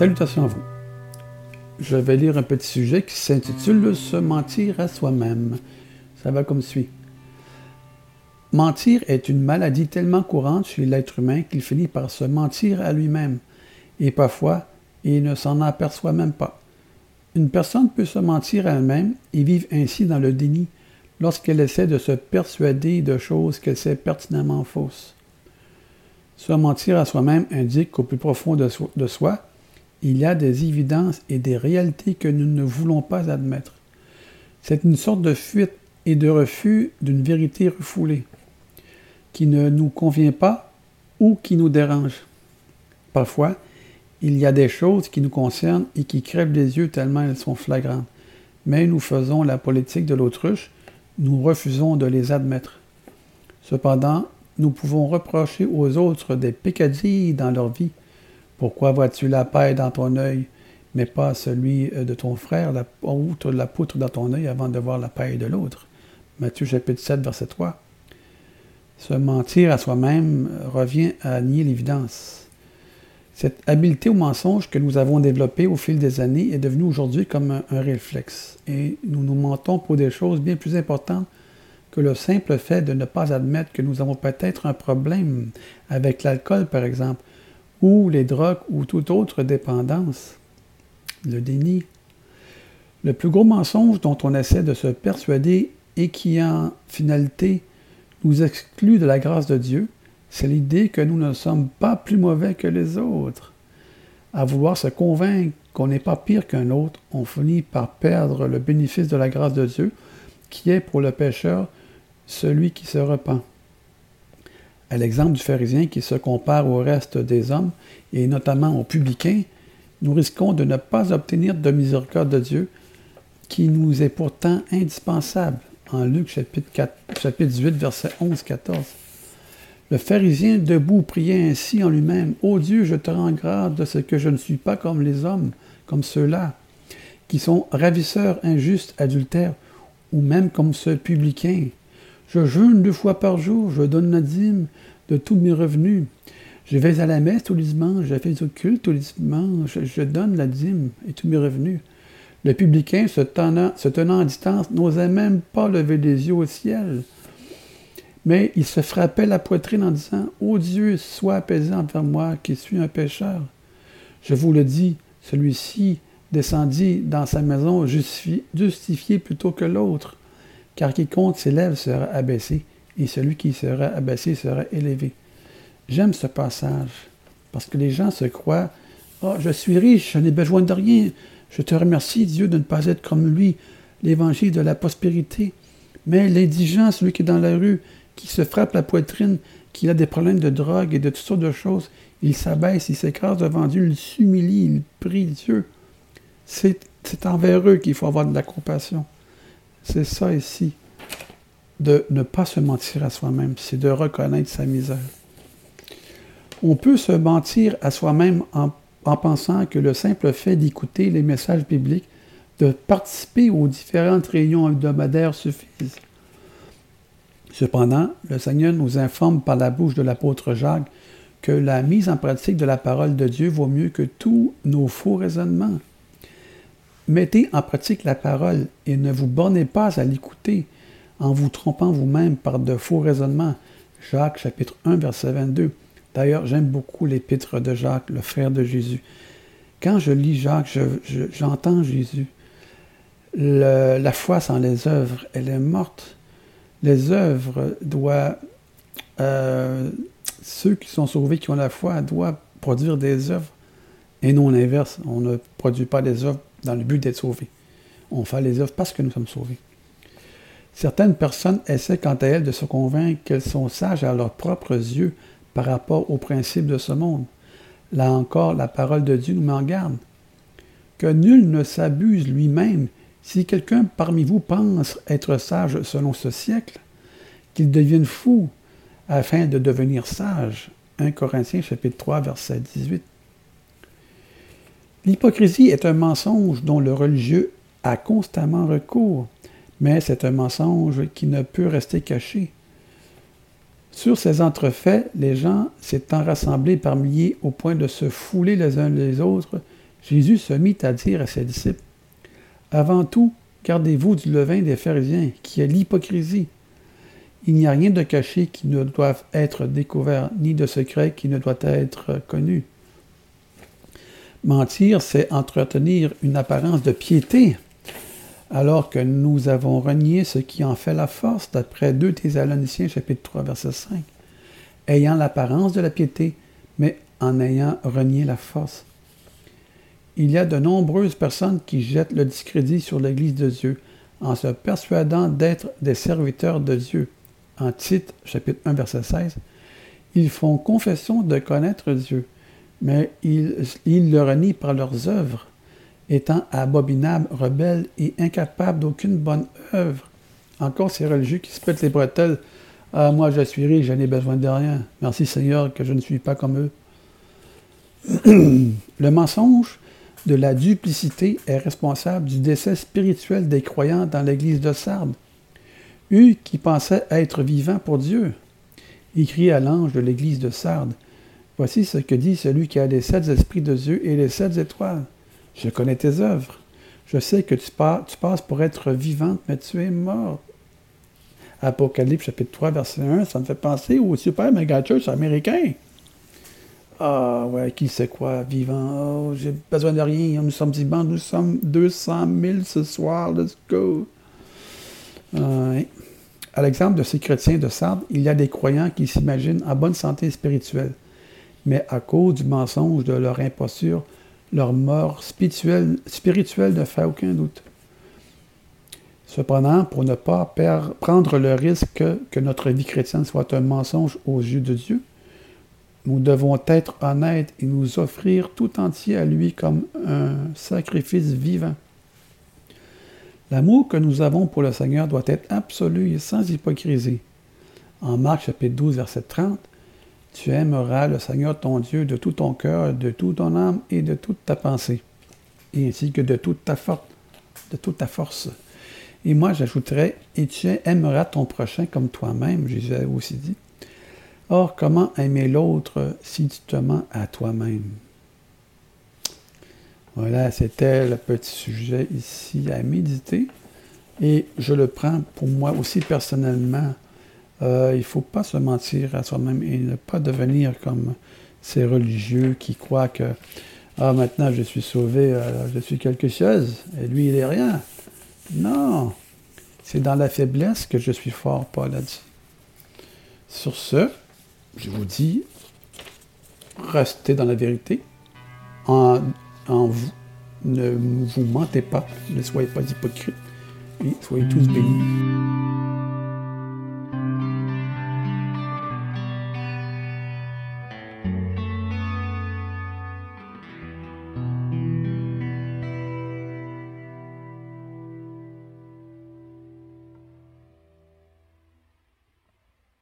Salutations à vous. Je vais lire un petit sujet qui s'intitule Se mentir à soi-même. Ça va comme suit. Mentir est une maladie tellement courante chez l'être humain qu'il finit par se mentir à lui-même. Et parfois, il ne s'en aperçoit même pas. Une personne peut se mentir à elle-même et vivre ainsi dans le déni lorsqu'elle essaie de se persuader de choses qu'elle sait pertinemment fausses. Se mentir à soi-même indique qu'au plus profond de, soi, il y a des évidences et des réalités que nous ne voulons pas admettre. C'est une sorte de fuite et de refus d'une vérité refoulée, qui ne nous convient pas ou qui nous dérange. Parfois, il y a des choses qui nous concernent et qui crèvent les yeux tellement elles sont flagrantes. Mais nous faisons la politique de l'autruche, nous refusons de les admettre. Cependant, nous pouvons reprocher aux autres des peccadilles dans leur vie, pourquoi vois-tu la paille dans ton œil, mais pas celui euh, de ton frère, la, outre la poutre dans ton œil avant de voir la paille de l'autre? Matthieu chapitre 7, verset 3. Se mentir à soi-même revient à nier l'évidence. Cette habileté au mensonge que nous avons développée au fil des années est devenue aujourd'hui comme un, un, réflexe. Et nous nous mentons pour des choses bien plus importantes que le simple fait de ne pas admettre que nous avons peut-être un problème avec l'alcool, par exemple, ou les drogues ou toute autre dépendance. Le déni. Le plus gros mensonge dont on essaie de se persuader et qui en finalité nous exclut de la grâce de Dieu, c'est l'idée que nous ne sommes pas plus mauvais que les autres. À vouloir se convaincre qu'on n'est pas pire qu'un autre, on finit par perdre le bénéfice de la grâce de Dieu, qui est pour le pécheur celui qui se repent à l'exemple du pharisien qui se compare au reste des hommes, et notamment aux publicains, nous risquons de ne pas obtenir de miséricorde de Dieu, qui nous est pourtant indispensable, en Luc chapitre, 4, chapitre 18, verset 11-14. Le pharisien debout priait ainsi en lui-même, Ô Dieu, je te rends grâce de ce que je ne suis pas comme les hommes, comme ceux-là, qui sont ravisseurs, injustes, adultères, ou même comme ce publicain, je jeûne deux fois par jour, je donne la dîme de tous mes revenus. Je vais à la messe tous les dimanches, je fais au culte tous les dimanches, je, donne la dîme et tous mes revenus. Le publicain, se tenant, se tenant à distance, n'osait même pas lever les yeux au ciel. Mais il se frappait la poitrine en disant Ô Dieu, sois apaisé envers moi qui suis un pécheur. Je vous le dis, celui-ci descendit dans sa maison justifié plutôt que l'autre car quiconque s'élève sera abaissé, et celui qui sera abaissé sera élevé. J'aime ce passage, parce que les gens se croient Oh, je suis riche, je n'ai besoin de rien. Je te remercie, Dieu, de ne pas être comme lui, l'évangile de la prospérité. Mais l'indigent, celui qui est dans la rue, qui se frappe la poitrine, qui a des problèmes de drogue et de toutes sortes de choses, il s'abaisse, il s'écrase devant Dieu, il s'humilie, il prie Dieu. C'est envers eux qu'il faut avoir de la compassion. C'est ça ici, de ne pas se mentir à soi-même, c'est de reconnaître sa misère. On peut se mentir à soi-même en, pensant que le simple fait d'écouter les messages bibliques, de participer aux différentes réunions hebdomadaires suffisent. Cependant, le Seigneur nous informe par la bouche de l'apôtre Jacques que la mise en pratique de la parole de Dieu vaut mieux que tous nos faux raisonnements. Mettez en pratique la parole et ne vous bornez pas à l'écouter en vous trompant vous-même par de faux raisonnements. Jacques chapitre 1 verset 22. D'ailleurs, j'aime beaucoup l'épître de Jacques, le frère de Jésus. Quand je lis Jacques, j'entends Jésus. la foi sans les œuvres, elle est morte. Les œuvres doivent... Euh, ceux qui sont sauvés, qui ont la foi, doivent produire des œuvres et non l'inverse. On ne produit pas des œuvres dans le but d'être sauvé. On fait les œuvres parce que nous sommes sauvés. Certaines personnes essaient quant à elles de se convaincre qu'elles sont sages à leurs propres yeux par rapport aux principes de ce monde. Là encore, la parole de Dieu nous met en garde. Que nul ne s'abuse lui-même. Si quelqu'un parmi vous pense être sage selon ce siècle, qu'il devienne fou afin de devenir sage. 1 Corinthiens chapitre 3 verset 18. L'hypocrisie est un mensonge dont le religieux a constamment recours, mais c'est un mensonge qui ne peut rester caché. Sur ces entrefaits, les gens s'étant rassemblés par milliers au point de se fouler les uns les autres, Jésus se mit à dire à ses disciples, Avant tout, gardez-vous du levain des pharisiens, qui est l'hypocrisie. Il n'y a rien de caché qui ne doive être découvert, ni de secret qui ne doit être connu. Mentir, c'est entretenir une apparence de piété, alors que nous avons renié ce qui en fait la force, d'après 2 Thessaloniciens chapitre 3 verset 5, ayant l'apparence de la piété, mais en ayant renié la force. Il y a de nombreuses personnes qui jettent le discrédit sur l'Église de Dieu en se persuadant d'être des serviteurs de Dieu. En Tite, chapitre 1, verset 16, ils font confession de connaître Dieu, mais ils, le renient par leurs œuvres, étant abominables, rebelles et incapables d'aucune bonne œuvre. Encore ces religieux qui se pètent les bretelles. Ah, moi je suis riche, je n'ai besoin de rien. Merci Seigneur que je ne suis pas comme eux. le mensonge de la duplicité est responsable du décès spirituel des croyants dans l'église de Sardes. Eux qui pensaient être vivants pour Dieu. Écrit à l'ange de l'église de Sardes. Voici ce que dit celui qui a les sept esprits de Dieu et les sept étoiles. Je connais tes œuvres. Je sais que tu, passes pour être vivante, mais tu es mort. Apocalypse chapitre 3, verset 1, ça me fait penser au super méga américain. Ah ouais, qui sait quoi, vivant. Oh, j'ai besoin de rien. Nous sommes vivants, nous sommes 200 000 ce soir. Let's go. À l'exemple de ces chrétiens de Sardes, il y a des croyants qui s'imaginent en bonne santé spirituelle. Mais à cause du mensonge de leur imposture, leur mort spirituelle, ne fait aucun doute. Cependant, pour ne pas prendre le risque que notre vie chrétienne soit un mensonge aux yeux de Dieu, nous devons être honnêtes et nous offrir tout entier à lui comme un sacrifice vivant. L'amour que nous avons pour le Seigneur doit être absolu et sans hypocrisie. En Marc chapitre 12, verset 30, Tu aimeras le Seigneur ton Dieu de tout ton cœur, de toute ton âme et de toute ta pensée, et ainsi que de toute ta force. De toute ta force. Et moi, j'ajouterais, et tu aimeras ton prochain comme toi-même, Jésus aussi dit. Or, comment aimer l'autre si tu te mens à toi-même? Voilà, c'était le petit sujet ici à méditer. Et je le prends pour moi aussi personnellement. Euh, il ne faut pas se mentir à soi-même et ne pas devenir comme ces religieux qui croient que ah, maintenant je suis sauvé, euh, je suis quelque chose, et lui il est rien. Non, c'est dans la faiblesse que je suis fort, Paul a dit. Sur ce, je vous dis, restez dans la vérité. En, vous, ne vous mentez pas, ne soyez pas hypocrites et soyez tous bénis.